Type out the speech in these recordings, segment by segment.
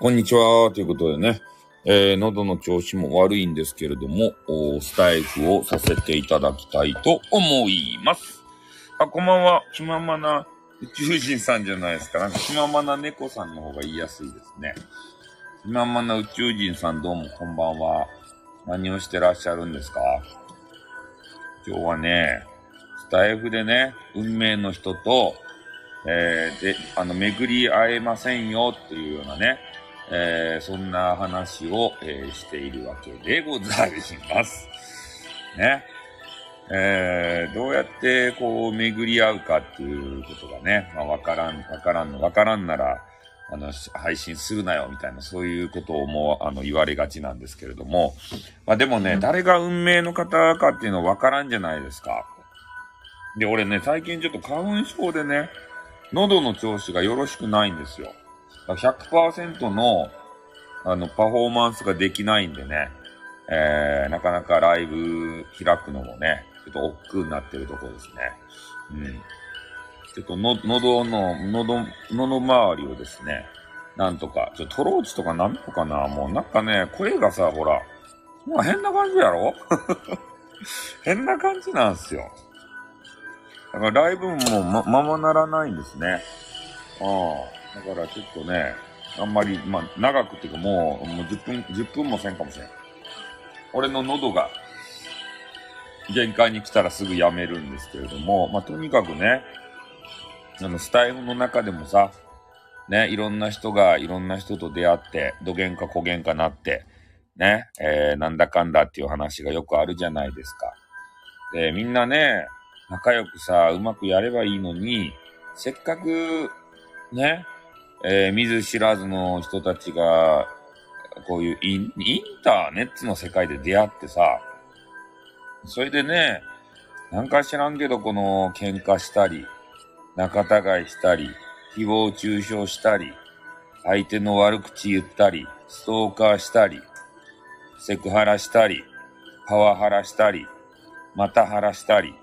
こんにちは。ということでね、えー、喉の調子も悪いんですけれども、スタイフをさせていただきたいと思います。あ、こんばんは。気ままな宇宙人さんじゃないですか。なんか気ままな猫さんの方が言いやすいですね。気ままな宇宙人さんどうもこんばんは。何をしてらっしゃるんですか？今日はね、スタイフでね、運命の人と、えー、で、あの、巡り会えませんよっていうようなね、えー、そんな話を、えー、しているわけでございます。ね。えー、どうやってこう巡り合うかっていうことがね、まあわからん、わからんの、わからんなら、あの、配信するなよ、みたいな、そういうことをもう、あの、言われがちなんですけれども、まあでもね、誰が運命の方かっていうのわからんじゃないですか。で、俺ね、最近ちょっと花粉症でね、喉の調子がよろしくないんですよ。100%の、あの、パフォーマンスができないんでね、えー、なかなかライブ開くのもね、ちょっと億劫になってるところですね。うん。ちょっとの、喉の、喉、喉周りをですね、なんとか、ちょっとトローチとかなんのかなもうなんかね、声がさ、ほら、まあ変な感じやろ？変な感じなんすよ。だからライブもま、ままならないんですね。ああ。だからちょっとね、あんまり、まあ、長くっていうかもう、もう10分、10分もせんかもしれん。俺の喉が、限界に来たらすぐやめるんですけれども、まあ、とにかくね、あの、スタイルの中でもさ、ね、いろんな人がいろんな人と出会って、どげんかこげんかなって、ね、えー、なんだかんだっていう話がよくあるじゃないですか。で、みんなね、仲良くさ、うまくやればいいのに、せっかく、ね、えー、見ず知らずの人たちが、こういうインインターネットの世界で出会ってさ、それでね、なんか知らんけど、この喧嘩したり、仲違いしたり、誹謗中傷したり、相手の悪口言ったり、ストーカーしたり、セクハラしたり、パワハラしたり、またハラしたり、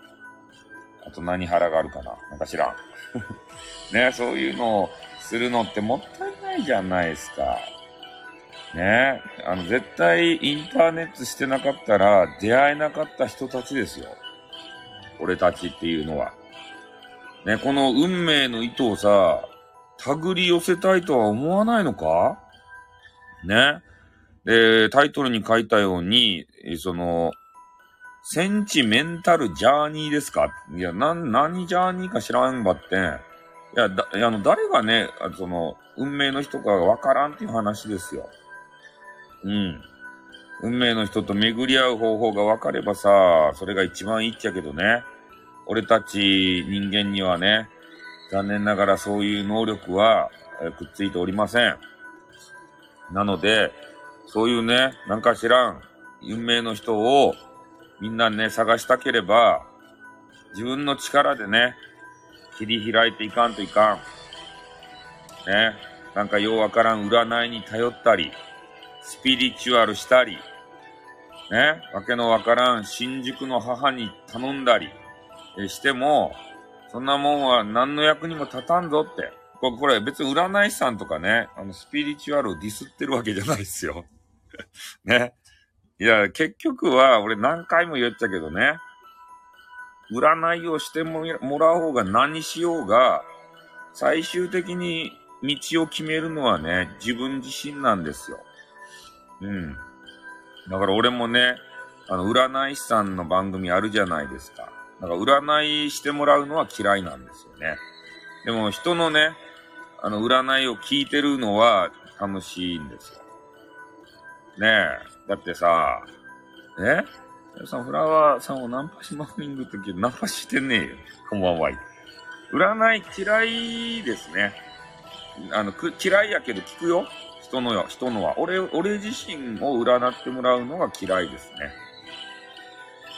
あと何ハラがあるかななんか知らん。ね、そういうのをするのってもったいないじゃないですか。ねあの、絶対インターネットしてなかったら出会えなかった人たちですよ。俺たちっていうのは。ね、この運命の糸をさ、手繰り寄せたいとは思わないのか？ね。で、タイトルに書いたように、その、センチメンタルジャーニーですか？いや、な、何ジャーニーか知らんばってん。いや、だ、あの、誰がね、その、運命の人かわからんっていう話ですよ。うん。運命の人と巡り合う方法が分かればさ、それが一番いいっちゃけどね。俺たち人間にはね、残念ながらそういう能力は、えくっついておりません。なので、そういうね、なんか知らん、運命の人をみんなね、探したければ、自分の力でね、切り開いていかんといかん。ね。なんかようわからん占いに頼ったり、スピリチュアルしたり、ね。わけのわからん新宿の母に頼んだりしても、そんなもんは何の役にも立たんぞって。ここれ別に占い師さんとかね、あのスピリチュアルをディスってるわけじゃないですよ。ね。いや、結局は俺何回も言っちゃけどね。占いをしてもらう方が何しようが、最終的に道を決めるのはね、自分自身なんですよ。うん。だから俺もね、あの、占い師さんの番組あるじゃないですか。だから占いしてもらうのは嫌いなんですよね。でも人のね、あの、占いを聞いてるのは楽しいんですよ。ねえ。だってさ、え？さん、フラワーさんをナンパしマーニングって言うナンパしてねえよ。こんばんは。占い嫌いですね。あの、く、嫌いやけど聞くよ。人のよ、人のは。俺、俺自身を占ってもらうのが嫌いですね。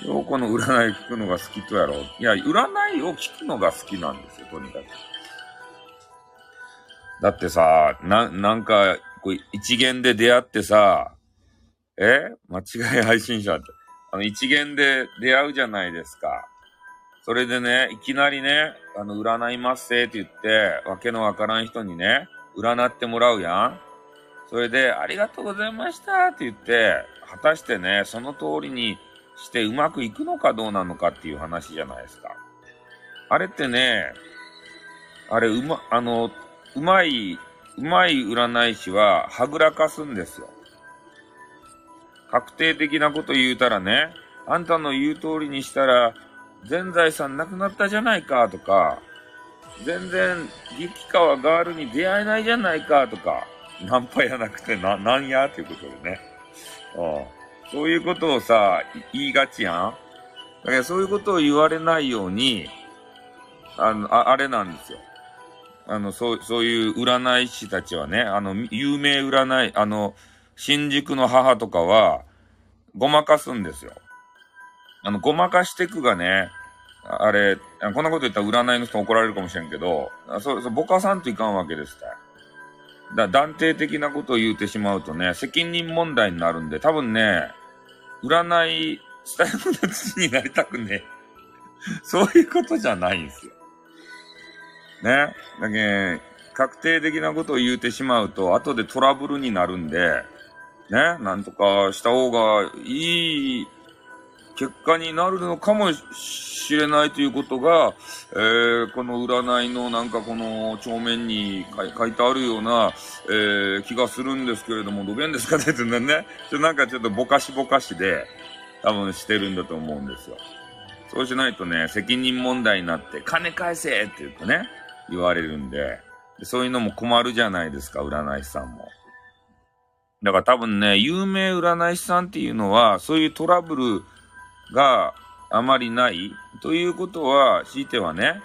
ようこの占い聞くのが好きとやろう。いや、占いを聞くのが好きなんですよ、とにかく。だってさ、な、なんか、こう一元で出会ってさ、え？間違い配信者って。あの、一元で出会うじゃないですか。それでね、いきなりね、あの、占いますせって言って、わけのわからん人にね、占ってもらうやん。それで、ありがとうございましたって言って、果たしてね、その通りにしてうまくいくのかどうなのかっていう話じゃないですか。あれってね、あれ、うま、あの、うまい、うまい占い師ははぐらかすんですよ。確定的なこと言うたらね、あんたの言う通りにしたら、全財産なくなったじゃないかとか、全然激川ガールに出会えないじゃないかとか、ナンパやなくてな、なんやっていうことでね。うん。そういうことをさ、言いがちやん。だからそういうことを言われないように、あの、ああれなんですよ。あの、そう、そういう占い師たちはね、あの、有名占い、あの、新宿の母とかは、ごまかすんですよ。あの、ごまかしてくがね、あれ、こんなこと言ったら占いの人怒られるかもしれんけど、そう、そう、ぼかさんといかんわけですただ、断定的なことを言うてしまうとね、責任問題になるんで、多分ね、占い、スタイルの土になりたくね そういうことじゃないんですよ。ね。だけ確定的なことを言うてしまうと、後でトラブルになるんで、ね、なんとかした方がいい結果になるのかもしれないということが、えー、この占いのなんかこの帳面に書いてあるような、えー、気がするんですけれども、どげんですかって言ってね、ちょなんかちょっとぼかしぼかしで、多分してるんだと思うんですよ。そうしないとね、責任問題になって、金返せって言うとね、言われるんで、そういうのも困るじゃないですか、占い師さんも。だから多分ね、有名占い師さんっていうのは、そういうトラブルがあまりないということは、強いてはね、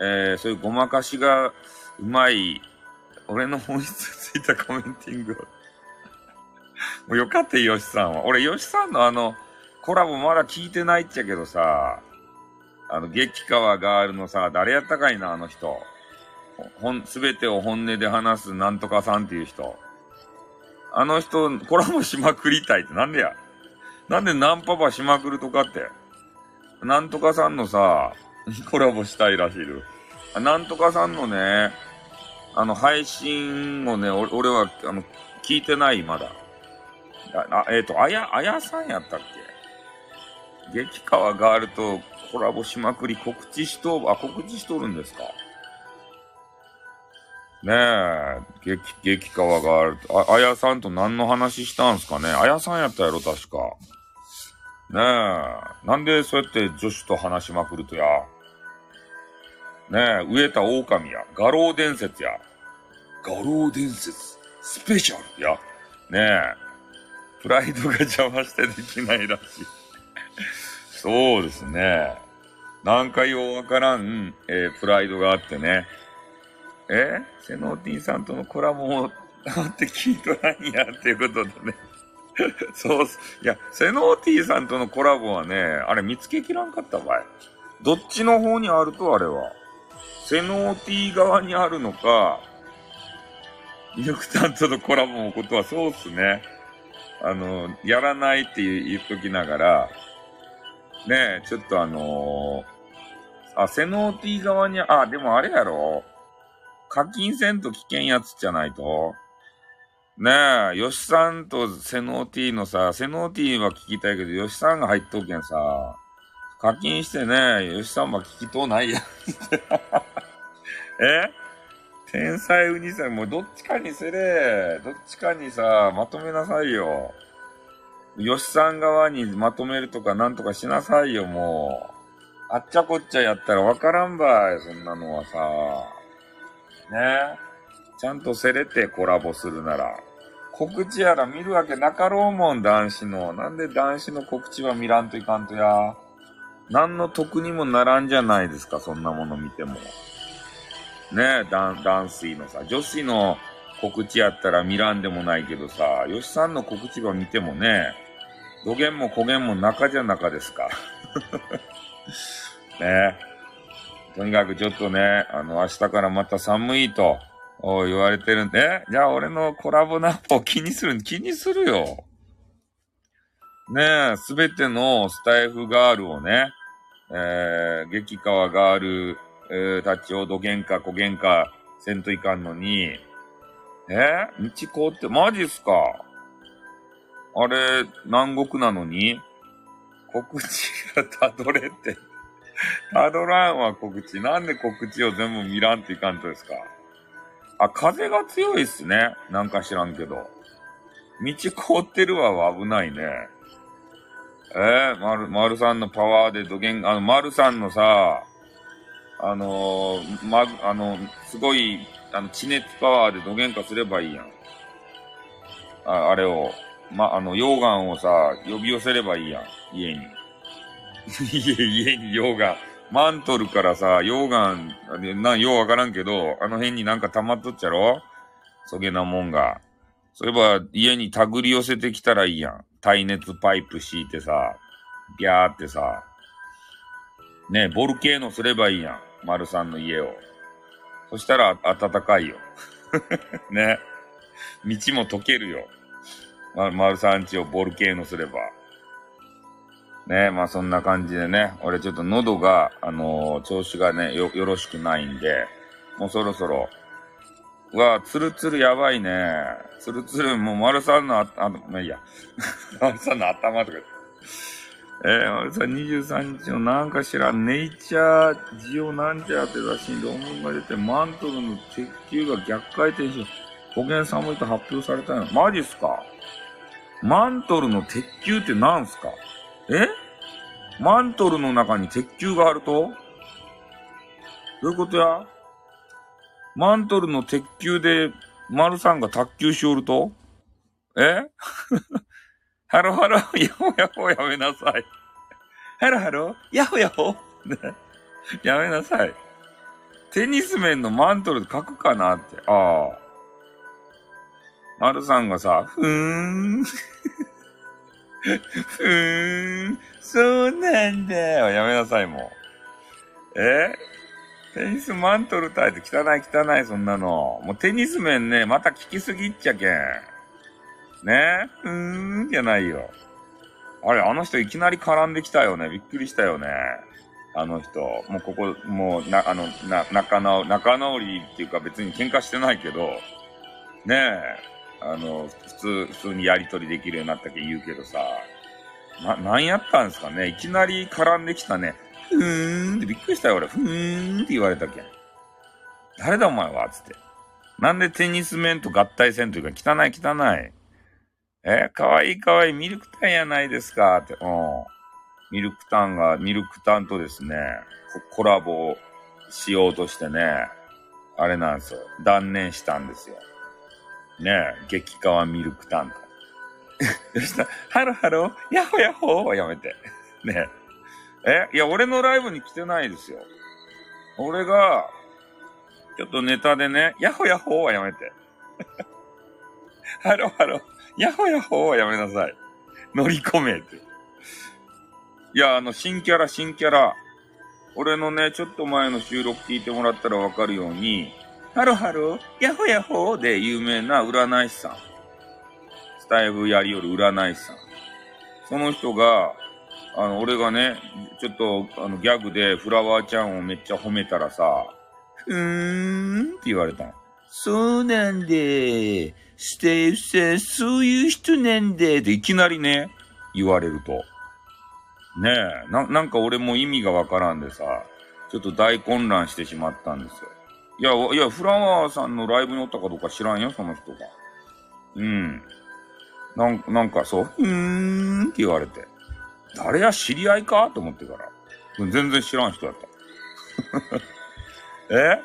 えー、そういうごまかしがうまい、俺の本質ついたコメンティング もうよかったよ、しさんは。俺、よしさんのあの、コラボまだ聞いてないっちゃけどさ、あの、激川ガールのさ、誰やったかいな、あの人。ほん、すべてを本音で話すなんとかさんっていう人。あの人、コラボしまくりたいってなんでや？なんでナンパパしまくるとかって？なんとかさんのさ、コラボしたいらしいる。なんとかさんのね、あの、配信をね、俺は、あの、聞いてない、まだ。あ、えっ、ー、と、あや、あやさんやったっけ？激川ガールとコラボしまくり告知しと、あ、告知しとるんですか？ねえ、激、激川がある。あ、あやさんと何の話したんすかね？あやさんやったやろ、確か。ねえ、なんでそうやって女子と話しまくるとや？ねえ、植えた狼や、画廊伝説や。画廊伝説、スペシャルや。ねえ、プライドが邪魔してできないらしい。そうですね。なんかようわからん、えー、プライドがあってね。え？セノーティンさんとのコラボも、って聞いとらんや、っていうことでね。そうす。いや、セノーティーさんとのコラボはね、あれ見つけきらんかったばい。どっちの方にあると、あれは。セノーティー側にあるのか、ミルクタンとのコラボのことはそうっすね。あの、やらないって言っときながら、ね、ちょっとあのー、あ、セノーティー側に、あ、でもあれやろ課金せんと危険やつじゃないと。ねえ、吉さんとセノーティーのさ、セノーティーは聞きたいけど、吉さんが入っとけんさ、課金してね、吉さんは聞きとうないやん。え？天才ウニさん、もうどっちかにせれ。どっちかにさ、まとめなさいよ。吉さん側にまとめるとかなんとかしなさいよ、もう。あっちゃこっちゃやったらわからんばい、そんなのはさ。ねちゃんとせれてコラボするなら。告知やら見るわけなかろうもん、男子の。なんで男子の告知は見らんといかんとや。何の得にもならんじゃないですか、そんなもの見ても。ねえ、男水のさ、女子の告知やったら見らんでもないけどさ、吉さんの告知は見てもね、土源も古源も中じゃ中ですか。ねえ。とにかくちょっとね、あの、明日からまた寒いと言われてるんで、じゃあ俺のコラボナップを気にする、気にするよ。ねえ、すべてのスタイフガールをね、えー、激川ガール、えー、たちをどげんかこげんかせんといかんのに、え道凍って、マジっすか？あれ、南国なのに？告知がたどれて。たどらんわ、告知。なんで告知を全部見らんといかんとですか？あ、風が強いっすね。なんか知らんけど。道凍ってるわ、危ないね。えー、丸、丸さんのパワーで土源、あの、丸さんのさ、あのー、ま、あの、すごい、あの、地熱パワーで土源化すればいいやん。あ、あれを、ま、あの、溶岩をさ、呼び寄せればいいやん。家に。家、家に溶岩。マントルからさ、溶岩、な、ようわからんけど、あの辺になんか溜まっとっちゃろ？そげなもんが。そういえば、家に手繰り寄せてきたらいいやん。耐熱パイプ敷いてさ、ギャーってさ。ねボルケーノすればいいやん。丸さんの家を。そしたら暖かいよ。ね。道も溶けるよ。ま、丸さんちをボルケーノすれば。ねまあそんな感じでね、俺ちょっと喉が、あのー、調子がね、よ、よろしくないんで、もうそろそろ、うわ、ツルツルやばいね。ツルツル、もう丸さんのあ、あの、まあいいや。丸さんの頭とか。えー、丸さん23日のなんかしらん、ネイチャージオなんちゃって雑誌に論文が出て、マントルの鉄球が逆回転し、保険寒いと発表されたの。マジっすか？マントルの鉄球って何すか？え？マントルの中に鉄球があると？どういうことや？マントルの鉄球で、丸さんが卓球しおると？え？ハロハロ、ヤホヤホやめなさい。ハロハロ、ヤホヤホ。やめなさい。テニス面のマントルで書くかなって。ああ。丸さんがさ、ふーん。ふーん、そうなんだよ。やめなさい、もう。え？テニスマントルタイて汚い汚い、そんなの。もうテニス面ね、また聞きすぎっちゃけん。ね？ふーん、じゃないよ。あれ、あの人いきなり絡んできたよね。びっくりしたよね。あの人。もうここ、もう、な、あの、な、仲直、仲直りっていうか別に喧嘩してないけど、ねえ。あの、普通、普通にやりとりできるようになったけ言うけどさ、な、なんやったんですかね？いきなり絡んできたね。ふーんってびっくりしたよ、俺。ふーんって言われたけん。誰だお前は？つって。なんでテニス面と合体戦というか、汚い汚い。え？かわいいかわいい、ミルクタンやないですか？って。うん。ミルクタンが、ミルクタンとですね、コラボしようとしてね、あれなんですよ。断念したんですよ。ねえ、激川ミルクタント。そし、ハロハロヤホヤホーはやめて。ねえ。えいや、俺のライブに来てないですよ。俺が、ちょっとネタでね、ヤホヤホーはやめて。ハロハロ、ヤホヤホーはやめなさい。乗り込めって。いや、あの、新キャラ、新キャラ。俺のね、ちょっと前の収録聞いてもらったらわかるように、ハロハロ、ヤホヤホで有名な占い師さん。スタイルやりよる占い師さん。その人が、あの、俺がね、ちょっと、あの、ギャグでフラワーちゃんをめっちゃ褒めたらさ、ふーんって言われたの。そうなんで、ステイフさん、そういう人なんで、っていきなりね、言われると。ねえ、な、なんか俺も意味がわからんでさ、ちょっと大混乱してしまったんですよ。いや、いや、フラワーさんのライブにおったかどうか知らんよ、その人が。うん。なん、なんかそう、うーんって言われて。誰や知り合いかと思ってから。全然知らん人だった。え？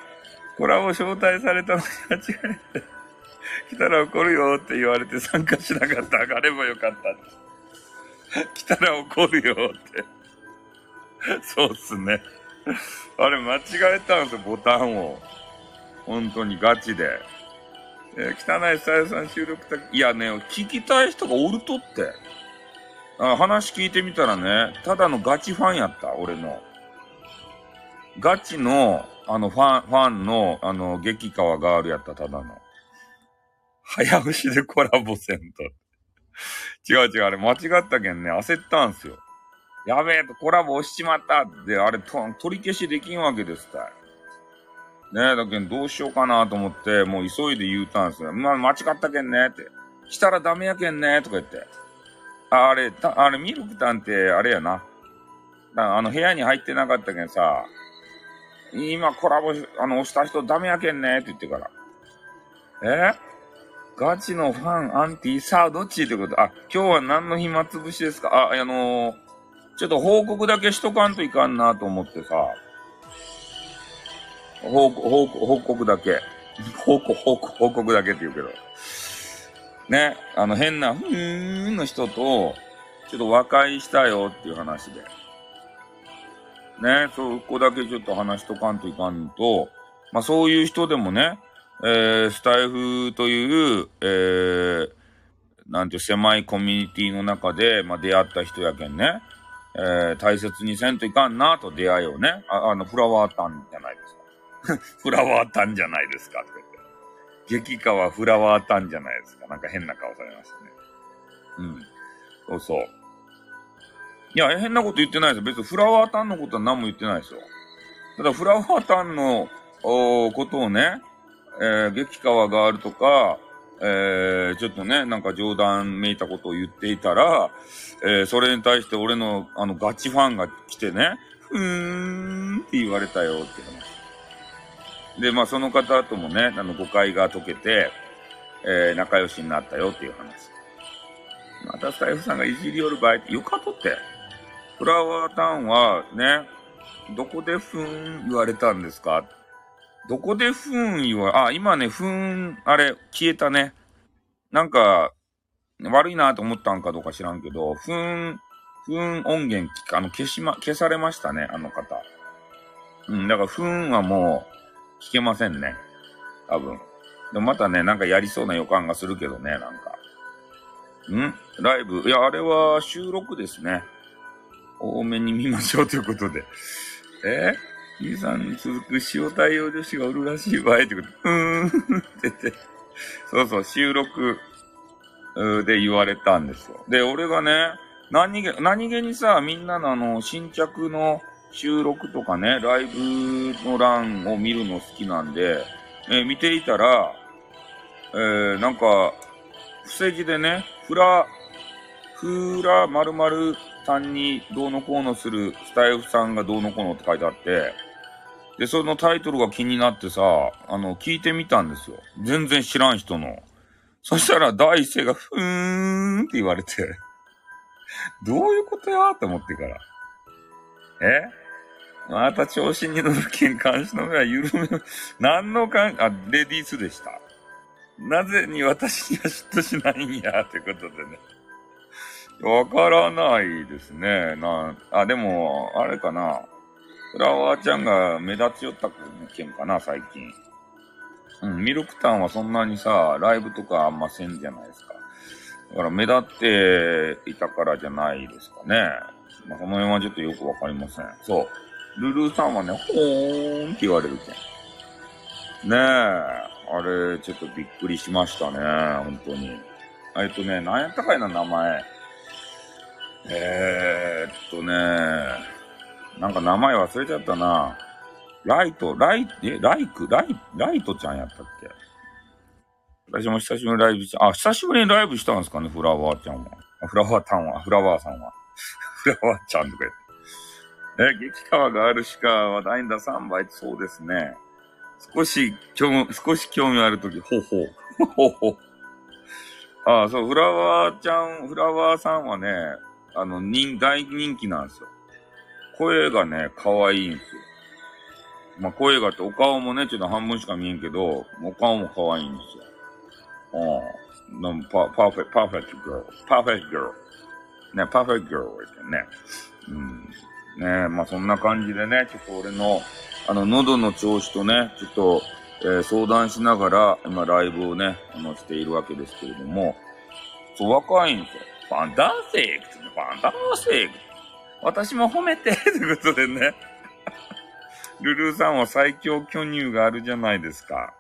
コラボ招待されたのに間違えて。来たら怒るよって言われて参加しなかった。上がればよかった。来たら怒るよって。そうっすね。あれ間違えたんですよ、ボタンを。本当にガチで。えー、汚いさやさん収録た、いやね、聞きたい人がおるとって。あ話聞いてみたらね、ただのガチファンやった、俺の。ガチの、あの、ファン、ファンの、あの、激川ガールやった、ただの。早押しでコラボせんと。違う違う、あれ間違ったけんね、焦ったんすよ。やべえとコラボ押しちまったって、あれ取り消しできんわけですたい。ねえだけどどうしようかなと思って、もう急いで言うたんすよ。まあ、間違ったけんねって。したらダメやけんねとか言って。あれ、たあれ、ミルクタンってあれやな。あの、部屋に入ってなかったけんさ、今コラボあの、押した人ダメやけんねって言ってから。え？ガチのファン、アンティ、さあ、どっち？ってこと。あ、今日は何の暇つぶしですか？あ、あのー、ちょっと報告だけしとかんといかんなと思ってさ。報告、報告、報告だけ。報告、報告、報告だけって言うけど。ね、あの変な、ふーんの人と、ちょっと和解したよっていう話で。ね、そうこだけちょっと話しとかんといかんと、まあそういう人でもね、えー、スタイフという、えー、なんていう狭いコミュニティの中で、まあ出会った人やけんね、えー、大切にせんといかんなと出会いをね、ああの、フラワータンじゃないですか。フラワータンじゃないですかって言って。激川フラワータンじゃないですか。なんか変な顔されましたね。うん。そうそう。いや、変なこと言ってないですよ。別にフラワータンのことは何も言ってないですよ。ただ、フラワータンの、おことをね、えー、激川があるとか、えー、ちょっとね、なんか冗談めいたことを言っていたら、えー、それに対して俺の、あの、ガチファンが来てね、ふーんって言われたよって話。で、まあ、その方ともね、あの、誤解が解けて、えー、仲良しになったよっていう話。またスタイフさんがいじりよる場合って、よかとって。フラワータウンはね、どこでふーん言われたんですか？どこでふーん言わ、あ、今ね、ふーん、あれ、消えたね。なんか、悪いなと思ったんかどうか知らんけど、ふーん、ふーん音源、あの、消しま、消されましたね、あの方。うん、だから、ふーんはもう、聞けませんね。多分。でもまたね、なんかやりそうな予感がするけどね、なんか。ん？ライブ？いや、あれは収録ですね。多めに見ましょうということで。え？ー、さんに続く塩対応女子がおるらしい場合ってこと？うーんってて。そうそう、収録で言われたんですよ。で、俺がね、何気、何気にさ、みんなのあの、新着の収録とかね、ライブの欄を見るの好きなんで、えー、見ていたら、えー、なんか、伏せ字でね、フラ、フラ〇〇さんにどうのこうのするスタイフさんがどうのこうのって書いてあって、で、そのタイトルが気になってさ、あの、聞いてみたんですよ。全然知らん人の。そしたら第一声が、ふーんって言われて、どういうことやって思ってから。え？また調子に乗るけん監視の目は緩め、何のかん、あ、レディースでした。なぜに私には嫉妬しないんや、ということでね。わからないですね。な、あ、でも、あれかな。フラワーちゃんが目立ちよったけんかな、最近。うん、ミルクタンはそんなにさ、ライブとかあんませんじゃないですか。だから目立っていたからじゃないですかね。まあ、その辺はちょっとよくわかりません。そう。ルルーさんはね、ほーんって言われるけん。ねえ、あれ、ちょっとびっくりしましたね、本当に。えっとね、なんやったかいな、名前。えー、っとね、なんか名前忘れちゃったな。ライト、ライ、え、ライク、ライ、ライトちゃんやったっけ？私も久しぶりにライブした、あ、久しぶりにライブしたんですかね、フラワーちゃんは。フラワータンは、フラワーさんは。フラワーちゃんとか言って。え、激川があるしか話題だ3倍そうですね。少し興味、少し興味あるとき、ほうほう。ほうほう。ああ、そう、フラワーちゃん、フラワーさんはね、あの、人、大人気なんですよ。声がね、可愛いんですよ。まあ、声がって、お顔もね、ちょっと半分しか見えんけど、お顔も可愛いんですよ。うん。パパーフェクト、パーフェクトギャル。パーフェクトギャル。ね、パーフェクトギャルってね。うん。ねえまあそんな感じでね、ちょっと俺の、あの、喉の調子とね、ちょっと、えー、相談しながら、今ライブをね、あの、しているわけですけれども、そう、若いんですよ。ファンタスティックファンタスティック私も褒めてということでね。ルルーさんは最強巨乳があるじゃないですか。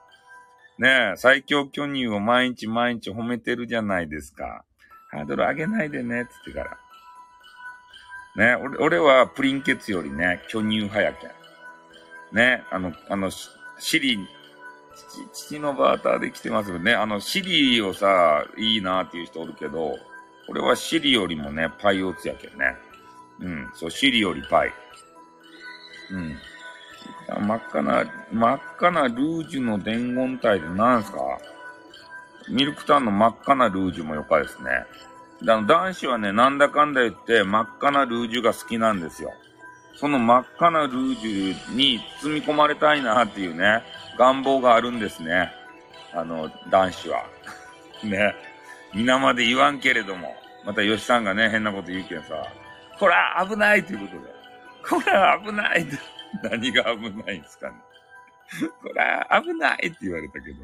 ねえ、最強巨乳を毎日毎日褒めてるじゃないですか。ハードル上げないでね、つってから。ね、俺俺はプリンケツよりね、巨乳派やけん。ね、あの、あの、シリ、父、父のバーターで来てますよね。あの、シリをさ、いいなっていう人おるけど、俺はシリよりもね、パイオツやけどね。うん、そう、シリよりパイ。うん。真っ赤な、真っ赤なルージュの伝言体って何すか？ミルクタンの真っ赤なルージュもよかですね。あの、男子はね、なんだかんだ言って真っ赤なルージュが好きなんですよ。その真っ赤なルージュに包み込まれたいなっていうね、願望があるんですね。あの、男子は。ね。皆まで言わんけれども、また吉さんがね、変なこと言うけんさ、こら危ないということで。こら危ない 何が危ないんですかね。こら危ないって言われたけど。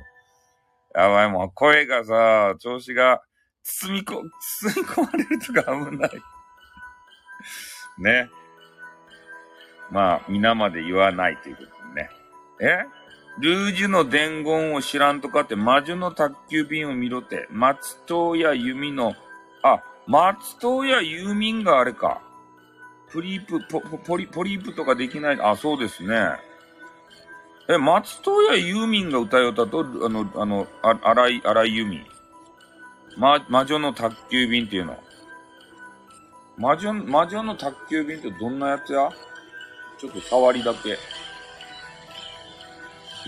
やばい、もう声がさ、調子が包みこ、包み込まれるとか危ない。ね。まあ、皆まで言わないということね。え？ルージュの伝言を知らんとかって魔女の宅急便を見ろって。松任谷由実の、あ、松任谷由実があれか。プリープ、ポ、ポリ、ポリープとかできない。あ、そうですね。え、松任谷由実が歌い歌と、あの、あの、あ、荒井、荒井由実。ま、魔女の宅急便っていうの。魔女、魔女の宅急便ってどんなやつや？ちょっと触りだけ。い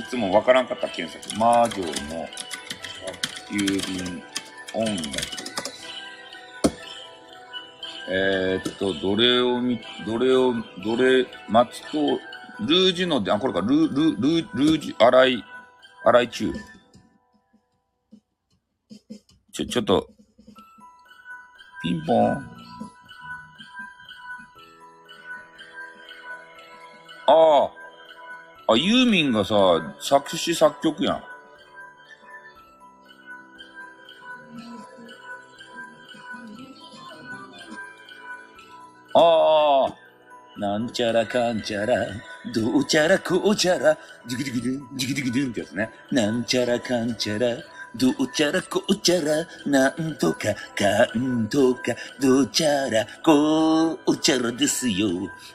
つもわからんかった検索。魔女の宅急便音楽。えー、っと、どれをみ、どれを、どれ、松と、ルージュの、あ、これか、ル、ル、ル、ルージュ、洗い、洗い中。ちょ、ちょっと、ピンポン。ああ。あ、ユーミンがさ、作詞作曲やん。ああ。なんちゃらかんちゃら、どうちゃらこうちゃら、ジキジキドゥン、ジキジキドゥンってやつね。なんちゃらかんちゃら、どうちゃらこうちゃら、なんとかかんとか、どうちゃらこうちゃらですよ。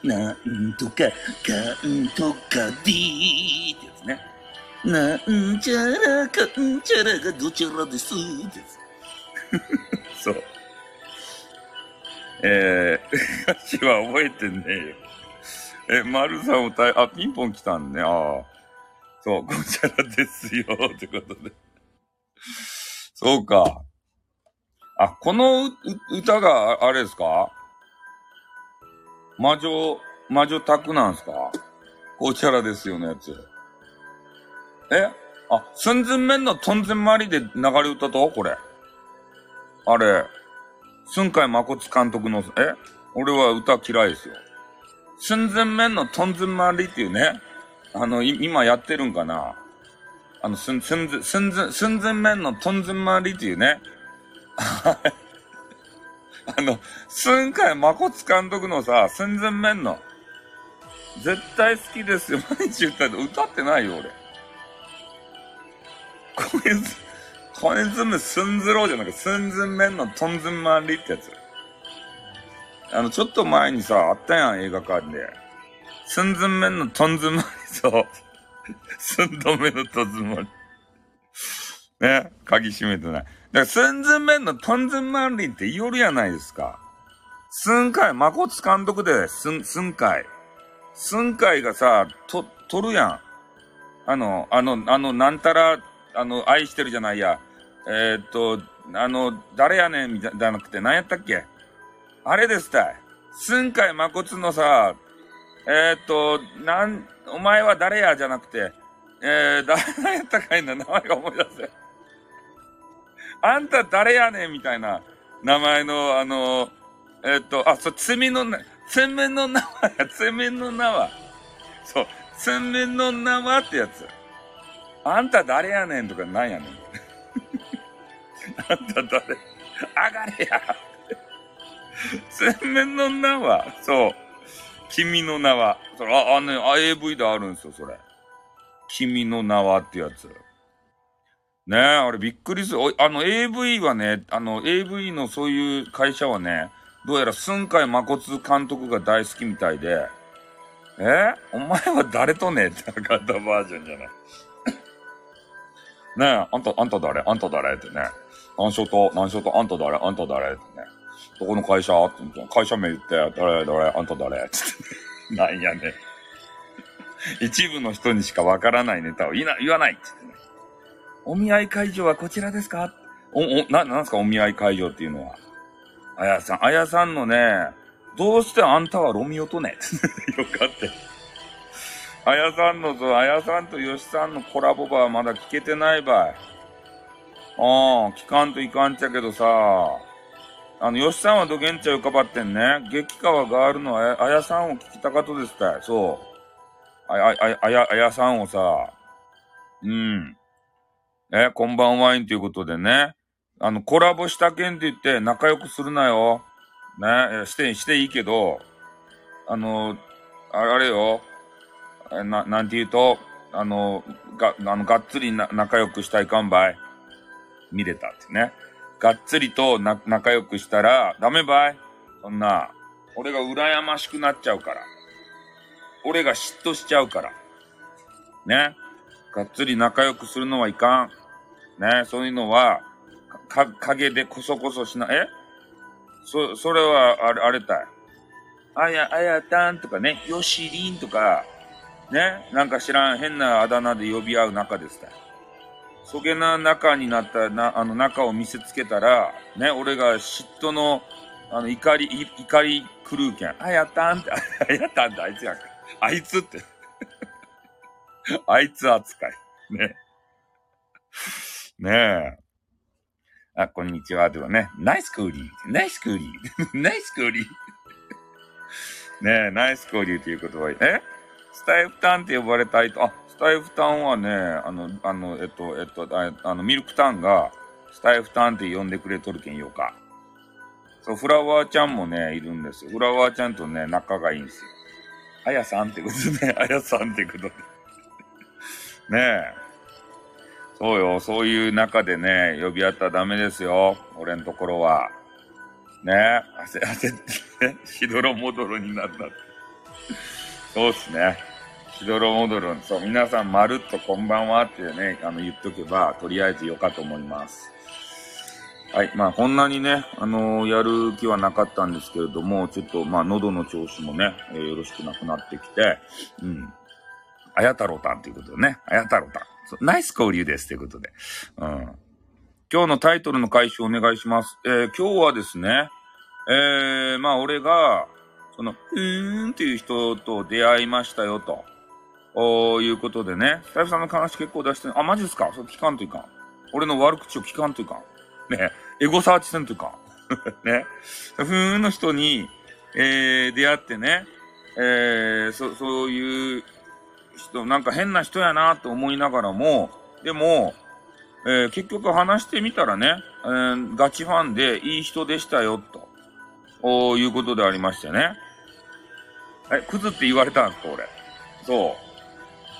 なんとかかんとかでーってやつね。なんちゃらかんちゃらがどちゃらですってやつ。そう。えー、歌詞は覚えてねえよ。え、丸さん歌い、あ、ピンポン来たんね。ああ。そう、こちゃらですよ、ってことで。そうか。あ、この歌があれですか？魔女、魔女宅なんすか？こちらですよのやつ。え？あ、寸前面のトンゼン周りで流れ歌と？これ。あれ、寸海誠監督の、え？俺は歌嫌いですよ。寸前面のトンゼン周りっていうね、あの、今やってるんかな？あの、すん、すんず、すんず、すんずん麺のとんずんまりっていうね。はい。あの、すんかいまこつ監督のさ、すんずん麺の。絶対好きですよ。毎日歌って、歌ってないよ、俺。こいつ、こいつめすんずろうじゃなくて、すんずん麺のとんずんまりってやつ。あの、ちょっと前にさ、あったやん、映画館で。すんずん麺のとんずんまり、そう。寸止めのとずまり。ね、鍵閉めてない。だから寸前面のトンズンマンリンって言おるやないですか。寸回、誠監督で、寸、寸回。寸回がさ、と、撮るやん。あの、あの、あの、なんたら、あの、愛してるじゃないや。えー、っと、あの、誰やねんみたいなくて、何やったっけあれですたい。寸回誠のさ、えー、っと、なん、お前は誰やじゃなくて、えー、誰やったかいな、名前が思い出せ。あんた誰やねんみたいな名前の、あの、えー、っと、あ、そう、罪のな、罪の名はや、罪の名は。そう、罪の名はってやつ。あんた誰やねんとかなんやねん。あんた誰、上がれや。罪の名は、そう。君の名は。それ、あ、あの、ね、AV であるんですよ、それ。君の名はってやつ。ねえ、あれびっくりする。あの AV はね、あの AV のそういう会社はね、どうやら寸海誠監督が大好きみたいで、え？お前は誰とね？って博多バージョンじゃない。ねえ、あんた、あんた誰？あんた誰？ってね。何しと、何しと、あんた誰？あんた誰？ってね。どこの会社？って言って会社名言って、誰誰あんた誰？って。なんやね。一部の人にしかわからないネタを言な言わないって言ってね。お見合い会場はこちらですか？お、お、な、なんすか？お見合い会場っていうのは。あやさん、あやさんのね、どうしてあんたはロミオとね？よかった。あやさんの、あやさんとよしさんのコラボばまだ聞けてないばい。ああ、聞かんといかんちゃけどさ、あの、よしさんはどげんちゃ浮かばってんね。激川ガールのあやさんを聞きたかとですたい。そう。あ、あ、あ、や、あやさんをさ、うん。え、こんばんはインということでね。あの、コラボしたけんって言って仲良くするなよ。ね、して、していいけど、あの、あれよ、な、なんて言うと、あの、が、あの、がっつりな仲良くしたいかんばい。見れたってね。がっつりとな仲良くしたら、ダメばい。そんな、俺が羨ましくなっちゃうから。俺が嫉妬しちゃうから。ね。がっつり仲良くするのはいかん。ね。そういうのは、か、影でこそこそしな、え？そ、それは、あれ、あれたい。あや、あやたんとかね、よしりんとか、ね、なんか知らん変なあだ名で呼び合う仲ですたい。そげな仲になったな、あの仲を見せつけたら、ね、俺が嫉妬の、あの、怒り、怒り狂うけん。あ、やったんって、あ、やったんってあいつやんか。あいつって。あいつ扱い。ね。ねえ。あ、こんにちは。ではね、ナイスクーリー。ナイスクーリー。ナイスクーリー。ねえ、ナイスクーリーという言葉え？スタイフタンって呼ばれたいと、あ、スタイフタンはね、あの、あの、えっと、えっと、ああの、ミルクタンが、スタイフタンって呼んでくれとるけんよか。そう、フラワーちゃんもね、いるんですよ。フラワーちゃんとね、仲がいいんですよ。あやさんってことね、あやさんってことで。ねえ。そうよ、そういう中でね、呼び合ったらダメですよ。俺のところは。ね焦、焦ってね、しどろもどろになった。そうっすね。しどろもどろ。そう、皆さんまるっとこんばんはってね、あの、言っとけば、とりあえずよかと思います。はい。まあ、こんなにね、あのー、やる気はなかったんですけれども、ちょっと、まあ、喉の調子もね、えー、よろしくなくなってきて、うん。あやたろたんということでね、あやたろたん。ナイス交流です。ということで。うん。今日のタイトルの回収お願いします。えー、今日はですね、えー、まあ俺が、その、ふーんっていう人と出会いましたよと。おいうことでね、スタイフさんの話結構出して、あ、マジですか？それ聞かんといかん。俺の悪口を聞かんといかん。ね、エゴサーチせんといかん。ね、ふーんの人に、えー、出会ってね、えー、そ、そういう人、なんか変な人やなと思いながらも、でも、えー、結局話してみたらね、えー、ガチファンでいい人でしたよ、と、おいうことでありましてね。え、クズって言われたんですか、俺？そう。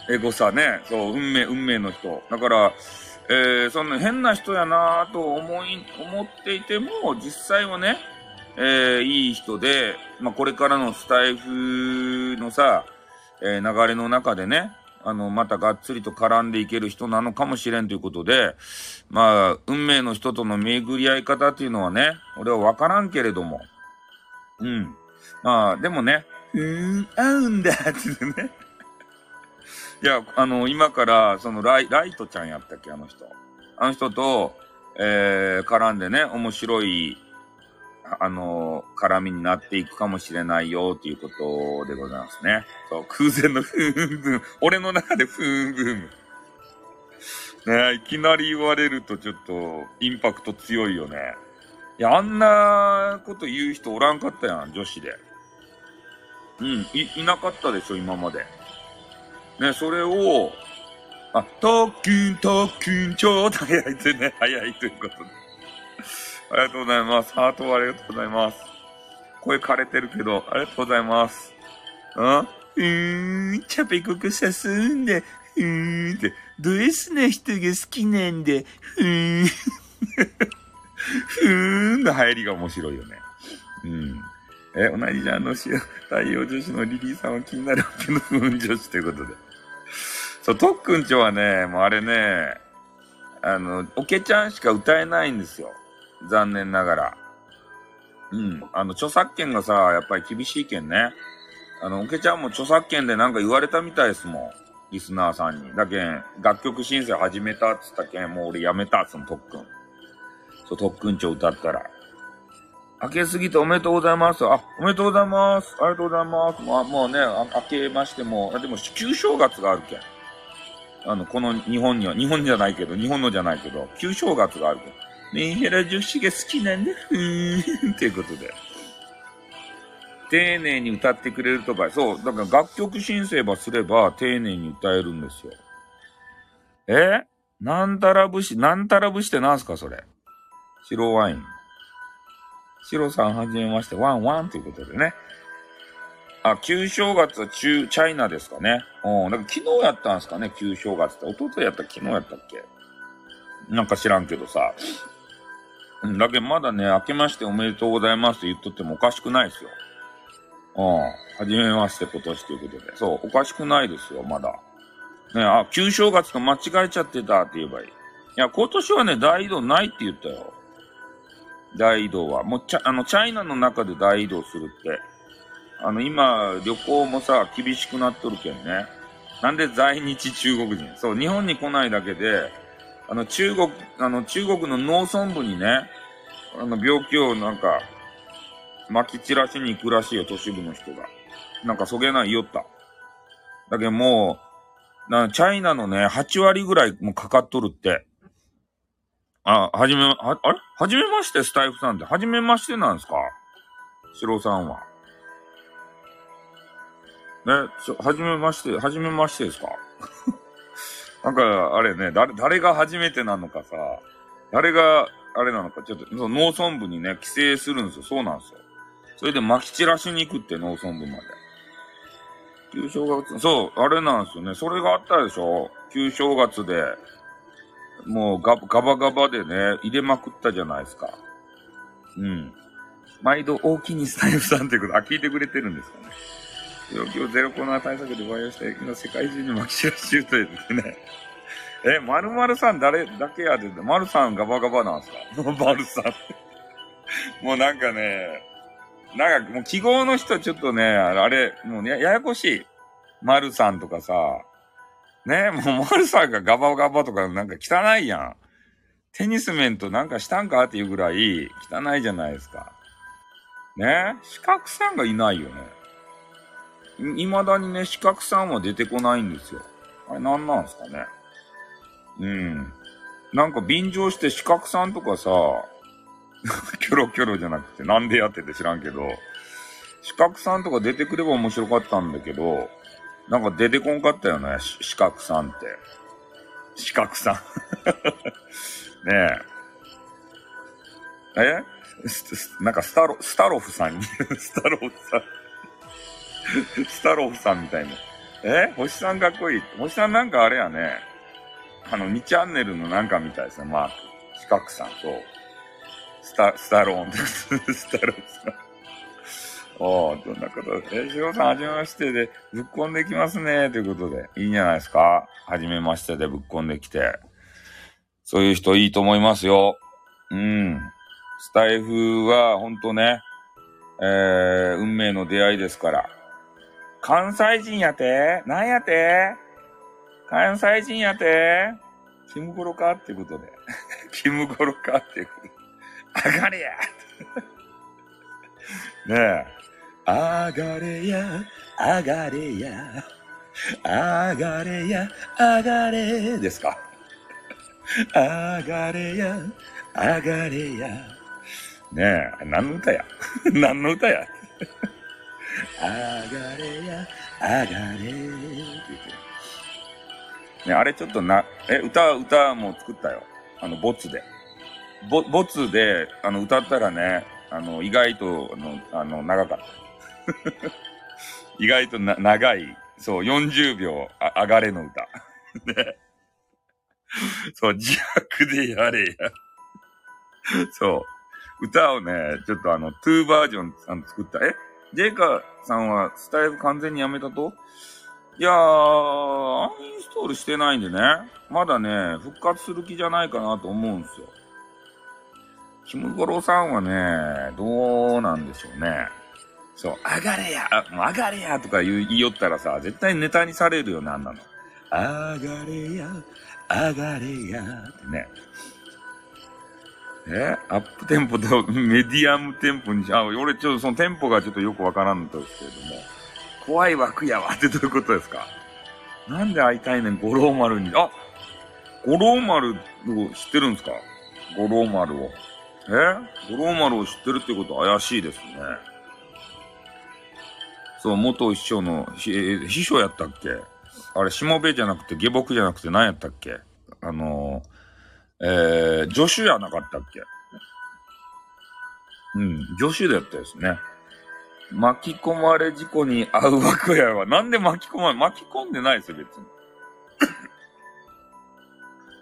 エゴサね、そう、運命、運命の人。だから、えー、その変な人やなと思い、思っていても、実際はね、えー、いい人で、まあ、これからのスタイフのさ、えー、流れの中でね、あの、またがっつりと絡んでいける人なのかもしれんということで、まあ、運命の人との巡り合い方っていうのはね、俺はわからんけれども。うん。まあ、でもね、うーん、合うんだってね。いや、あの、今から、そのライ、ライトちゃんやったっけ、あの人。あの人と、えー、絡んでね、面白い、あの、絡みになっていくかもしれないよっていうことでございますね。そう、空前の フーンブーム。俺の中でフーンブーム。ねいきなり言われるとちょっとインパクト強いよね。いや、あんなこと言う人おらんかったやん、女子で。うん、い、いなかったでしょ、今まで。ね、それを、あ、特訓、特訓、超早いってね、早いということで。ありがとうございます。ハートありがとうございます。声枯れてるけど、ありがとうございます。うんうーん、チャペコクさすんで、ふーんって、ド S な人が好きなんで、ふーん。ふーんの入りが面白いよね。うん。え、同じじゃんのし、太陽女子のリリーさんは気になるわけの不運女子ということで。そう、とっくんちょはね、もうあれね、あの、おけちゃんしか歌えないんですよ。残念ながら。うん。あの、著作権がさ、やっぱり厳しいけんね。あの、おけちゃんも著作権でなんか言われたみたいですもん。リスナーさんに。だけん、楽曲申請始めたっつったけん、もう俺やめた、その特訓。そう、特訓長歌ったら。明けすぎておめでとうございます。あ、おめでとうございます。ありがとうございます。まあ、もうね、明けましても、あでも、旧正月があるけん。あの、この日本には、日本じゃないけど、日本のじゃないけど、旧正月があるけん。メンヘラ女子が好きなんだ。ふーん。っていうことで。丁寧に歌ってくれるとか、そう、だから楽曲申請ばすれば丁寧に歌えるんですよ。え？なんたら節、なんたら節ってなんすかそれ？白ワイン。白さんはじめまして、ワンワンということでね。あ、旧正月は中、チャイナですかね。うん。だか昨日やったんすかね、旧正月って。弟やった昨日やったっけ？なんか知らんけどさ。うん。だけどまだね、明けましておめでとうございますって言っとってもおかしくないですよ。うん。はじめまして今年ということで。そう、おかしくないですよ、まだ。ねあ、旧正月と間違えちゃってたって言えばいい。いや、今年はね、大移動ないって言ったよ。大移動は。もう、ちゃ、あの、チャイナの中で大移動するって。あの、今、旅行もさ、厳しくなっとるけんね。なんで在日中国人？そう、日本に来ないだけで、あの、中国、あの、中国の農村部にね、あの、病気をなんか、撒き散らしに行くらしいよ、都市部の人が。なんかそげないよった。だけどもう、な、チャイナのね、8割ぐらいもかかっとるって。あ、はじめ、は、あれ？はじめまして、スタイフさんって。はじめましてなんですか？シロさんは。ね、ちょ、はじめまして、はじめましてですか？なんか、あれね、誰、誰が初めてなのかさ、誰が、あれなのか、ちょっと、その農村部にね、帰省するんですよ。そうなんですよ。それで撒き散らしに行くって農村部まで。旧正月、そう、あれなんですよね。それがあったでしょ？旧正月で、もうガガバガバでね、入れまくったじゃないですか。うん。毎度大きにスタイフさんってこと、あ、聞いてくれてるんですかね。病気をゼロコロナ対策で培養した今世界中に撒き散らし中ということでね。え、まるまるさん誰だけやで、まるさんガバガバなんすか？まるさん。もうなんかね、なんかもう記号の人ちょっとね、あれ、もうやややこしい。丸さんとかさ、ねえ、もう丸さんがガバガバとかなんか汚いやん。テニス面となんかしたんかっていうぐらい汚いじゃないですか。ねえ四角さんがいないよね。い未だにね、四角さんは出てこないんですよ。あれ何なんすかね。うん。なんか便乗して四角さんとかさ、キョロキョロじゃなくて、なんでやってて知らんけど、四角さんとか出てくれば面白かったんだけど、なんか出てこんかったよね、四角さんって。四角さん。ねえ。え？なんかスタロ、スタロフさんに、スタロフさん。スタロフさんみたいな。え？星さんかっこいい。星さんなんかあれやね。あの、2チャンネルのなんかみたいですね、マーク。四角さんと。スタ、スタローン。スタローンさん。おー、どんなことえ、しろさん、はじめましてで、ぶっこんできますね、ということで。いいんじゃないですか？はじめましてでぶっこんできて。そういう人いいと思いますよ。うん。スタイフは、ほんとね、えー、運命の出会いですから。関西人やて？なんやて？関西人やて？キムゴロか？っていうことで。キムゴロか？っていうことで。上がれや ねえ。上がれや、上がれや、上がれや、上がれですか？上がれや、上がれや。ねえ、何の歌や？何の歌や？上がれや、上がれね、あれちょっとな、え、歌、歌も作ったよ。あの、ボツで。ボ、ボツで、あの、歌ったらね、あの、意外と、あの、あの長かった。意外とな、長い、そう、40秒、あ、上がれの歌。ね。そう、自白でやれや。そう。歌をね、ちょっとあの、2バージョンあの作った。え？ジェイカさんはスタイル完全にやめたと？いやー、アンインストールしてないんでね、まだね、復活する気じゃないかなと思うんすよ。キムゴロさんはね、どうなんでしょうね。そう、上がれや、もう上がれやとか言いよったらさ、絶対ネタにされるよ、なんなの。上がれや、上がれやってね。えアップテンポとメディアムテンポにし、あ、俺ちょっとそのテンポがちょっとよくわからんとですけれども、怖い枠やわってどういうことですか？なんで会いたいねん、五郎丸に。あ五郎丸を知ってるんですか？五郎丸を。え？五郎丸を知ってるってこと怪しいですね。そう、元師匠の、秘書やったっけ？あれ、しもべじゃなくて、下僕じゃなくて何やったっけ？あのー、えー、助手やなかったっけ？うん、助手だったですね。巻き込まれ事故に遭う枠やわ。なんで巻き込まれ、巻き込んでないですよ、別に。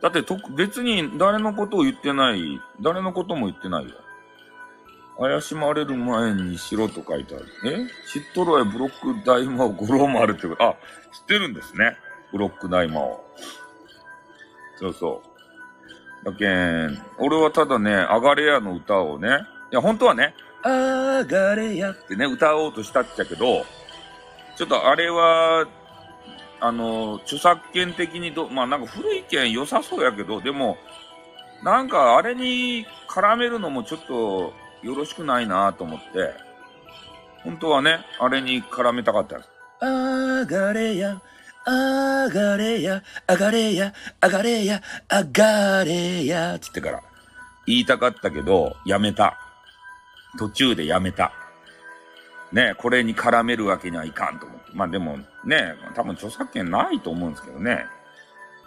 だってと、別に誰のことを言ってない、誰のことも言ってないよ。怪しまれる前にしろと書いてある。え？知っとるわ、ブロック大魔王五郎丸ってこと。あ、知ってるんですね。ブロック大魔王。そうそう。だけん、俺はただね、アガレアの歌をね、いや、本当はね、あがれやってね、歌おうとしたっちゃけど、ちょっとあれは、あの、著作権的にど、まあなんか古い件良さそうやけど、でも、なんかあれに絡めるのもちょっとよろしくないなと思って、本当はね、あれに絡めたかったんです。あがれや、あがれや、あがれや、あがれや、あがれや、つってから言いたかったけど、やめた。途中でやめた。ね、これに絡めるわけにはいかんと思って。まあでもね、多分著作権ないと思うんですけどね。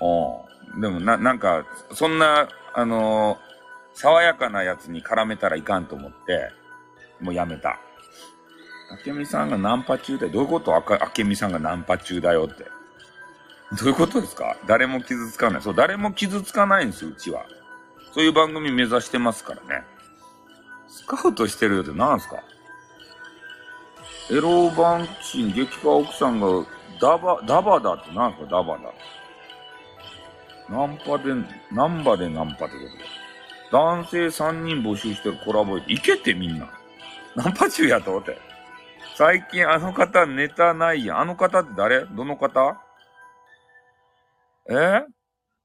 うん。でもな、なんか、そんな、あのー、爽やかなやつに絡めたらいかんと思って、もうやめた。あけみさんがナンパ中で、どういうこと？あけみさんがナンパ中だよって。どういうことですか？誰も傷つかない。そう、誰も傷つかないんですよ、うちは。そういう番組目指してますからね。スカウトしてるよって何すか？エロバンチン激化奥さんがダバ、ダバだって何すか？ダバだ。ナンパで、ナンバでナンパってことで。男性3人募集してるコラボ。いけてみんな。ナンパ中やと思って。最近あの方ネタないやん。あの方って誰？どの方？え？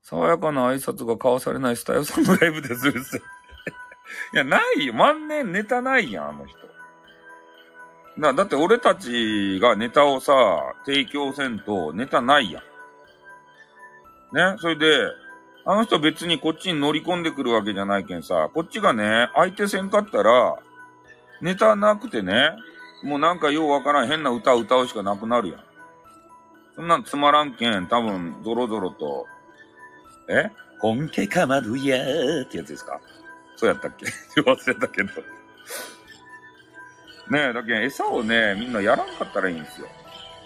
爽やかな挨拶が交わされないスタイルさんのライブでする いや、ないよ。万年ネタないやん、あの人。な、だって俺たちがネタをさ、提供せんとネタないやん。ね、それで、あの人別にこっちに乗り込んでくるわけじゃないけんさ、こっちがね、相手せんかったら、ネタなくてね、もうなんかようわからん変な歌を歌うしかなくなるやん。そんなんつまらんけん、多分、ゾロゾロと、え本家かまどやーってやつですか？そうやったっけ？忘れたけど。ねえ、だけど餌をね、みんなやらんかったらいいんですよ。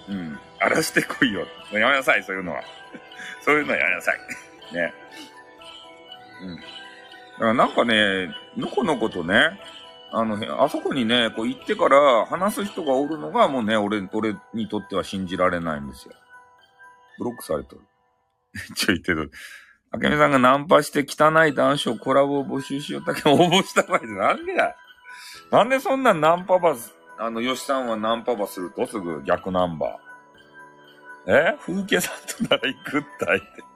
うん。荒らしてこいよ。やめなさい、そういうのは。そういうのはやめなさい。ね。うん。だからなんかね、のこのことね、あの、あそこにね、こう行ってから話す人がおるのがもうね、俺、俺にとっては信じられないんですよ。ブロックされてる。め っちょいてる。あけみさんがナンパして汚い男子をコラボを募集しよったけ、応募した場合でなんでやなんでそんなナンパバス、あの、吉さんはナンパバすると？すぐ逆ナンバー。え？風景さんとなら行くったいって。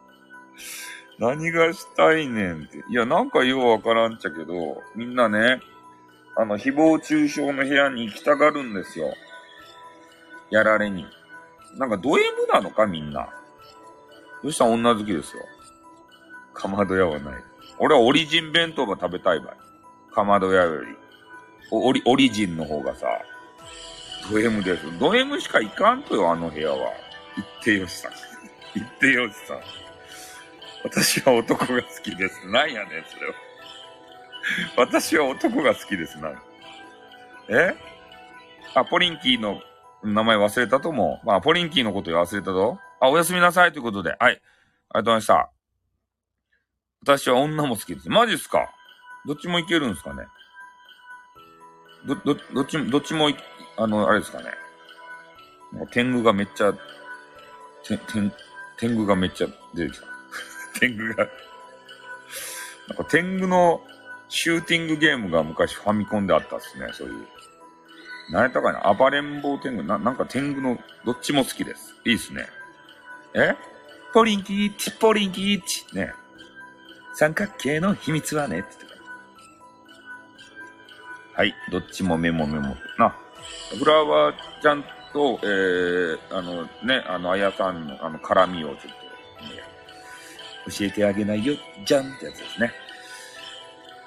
何がしたいねんって。いや、なんかようわからんちゃけど、みんなね、あの、誹謗中傷の部屋に行きたがるんですよ。やられに。なんかド M なのかみんな。吉さん？女好きですよ。かまど屋はない。俺はオリジン弁当が食べたい場合。かまど屋より。オリ、オリジンの方がさ、ド M です。ド M しか行かんとよ、あの部屋は。行ってよしさん。行ってよしさん。私は男が好きです。なんやねん、それは。私は男が好きです。なえ？あ、ポリンキーの名前忘れたと思う。まあ、ポリンキーのこと忘れたぞ。あ、おやすみなさいということで。はい。ありがとうございました。私は女も好きです。マジっすか？どっちもいけるんすかね？ど、ど、どっちも、どっちも、あの、あれですかね？天狗がめっちゃ、て、天、天狗がめっちゃ出てきた。天狗がなんか天狗のシューティングゲームが昔ファミコンであったっすね、そういう。何やったかな暴れん坊天狗な、なんか天狗のどっちも好きです。いいっすね。え？ポリンキーチ、ポリンキーチ。ね。三角形の秘密はね。ってはい。どっちもメモメモ。な。フラワーちゃんと、えー、あのね、あの、あやさんのあの絡みをちょっと、ね、教えてあげないよ、じゃんってやつですね。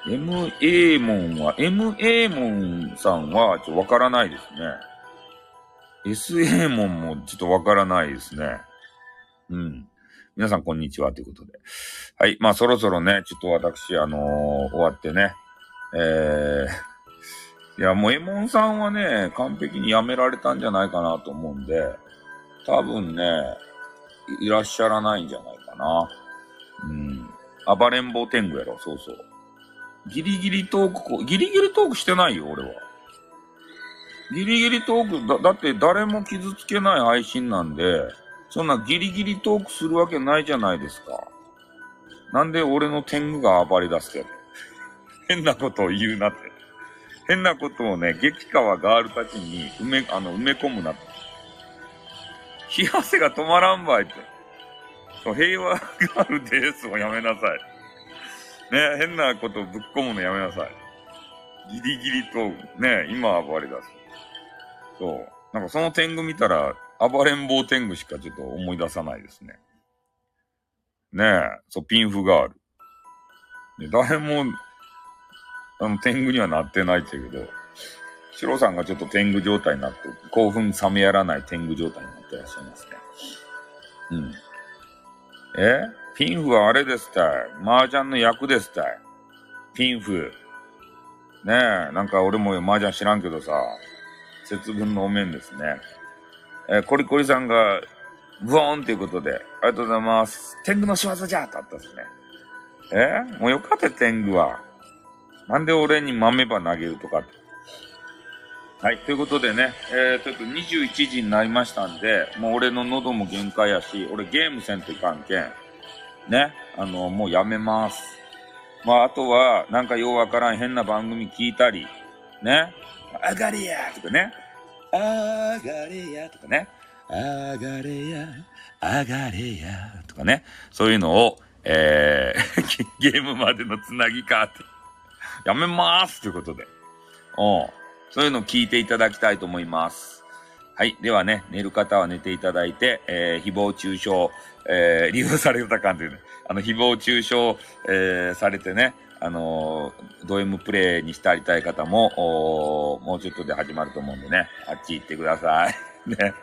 MA モンは、MA モンさんはちょっとわからないですね。SA モンもちょっとわからないですね。うん。皆さんこんにちはということで。はい。まあそろそろね、ちょっと私、あのー、終わってね、えー、いや、もうエモンさんはね、完璧に辞められたんじゃないかなと思うんで、多分ね、いらっしゃらないんじゃないかな。うん。暴れん坊天狗やろ、そうそう。ギリギリトークこ、ギリギリトークしてないよ、俺は。ギリギリトーク、だ、だって誰も傷つけない配信なんで、そんなギリギリトークするわけないじゃないですか。なんで俺の天狗が暴れ出すけど変なことを言うなって。変なことをね、激川ガールたちに埋め、あの、埋め込むなって。冷や汗が止まらんばいって。平和ガールですをやめなさい。ね、変なことぶっ込むのやめなさい。ギリギリと、ね、今暴れ出す。そう。なんかその天狗見たら、暴れん坊天狗しかちょっと思い出さないですね。ねえ、そう、ピンフガール。ね、誰も、あの、天狗にはなってないって言うけど、シロさんがちょっと天狗状態になって、興奮冷めやらない天狗状態になってらっしゃいますね。うん。え？ピンフはあれですたい。麻雀の役ですたい。ピンフ。ねえ、なんか俺も麻雀知らんけどさ、節分のお面ですね。えー、コリコリさんが、ブオーンということで、ありがとうございます。天狗の仕業じゃとあったですね。え？ー、もうよかった天狗は。なんで俺に豆ば投げるとかって。はい。ということでね、えー、ちょっと21時になりましたんで、もう俺の喉も限界やし、俺ゲームせんといかんけん。ね。あの、もうやめます。まあ、あとは、なんかようわからん変な番組聞いたり、ね。あがれやとかね。あがれやとかね。あがれや、あがれやとかね。そういうのを、えー、ゲームまでのつなぎかって。やめますということで。うん。そういうのを聞いていただきたいと思います。はい。ではね、寝る方は寝ていただいて、えー、誹謗中傷、えー、利用された感じでね、あの、誹謗中傷、えー、されてね、あのー、ド M プレイにしてありたい方も、もうちょっとで始まると思うんでね、あっち行ってください。ね。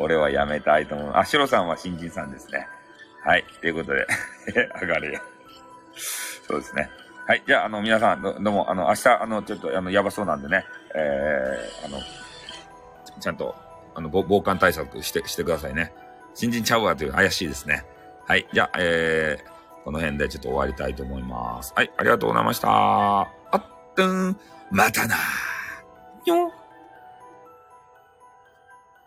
俺はやめたいと思う。あ、シロさんは新人さんですね。はい。ということで、上がれ。そうですね。はい。じゃあ、あの、皆さん、どうも、あの、明日、あの、ちょっと、あの、やばそうなんでね、えー、あの、ちゃんと、あの、防寒対策して、してくださいね。新人ちゃうわという怪しいですね。はい。じゃあ、えー、この辺でちょっと終わりたいと思います。はい。ありがとうございました。あっとん、またなよ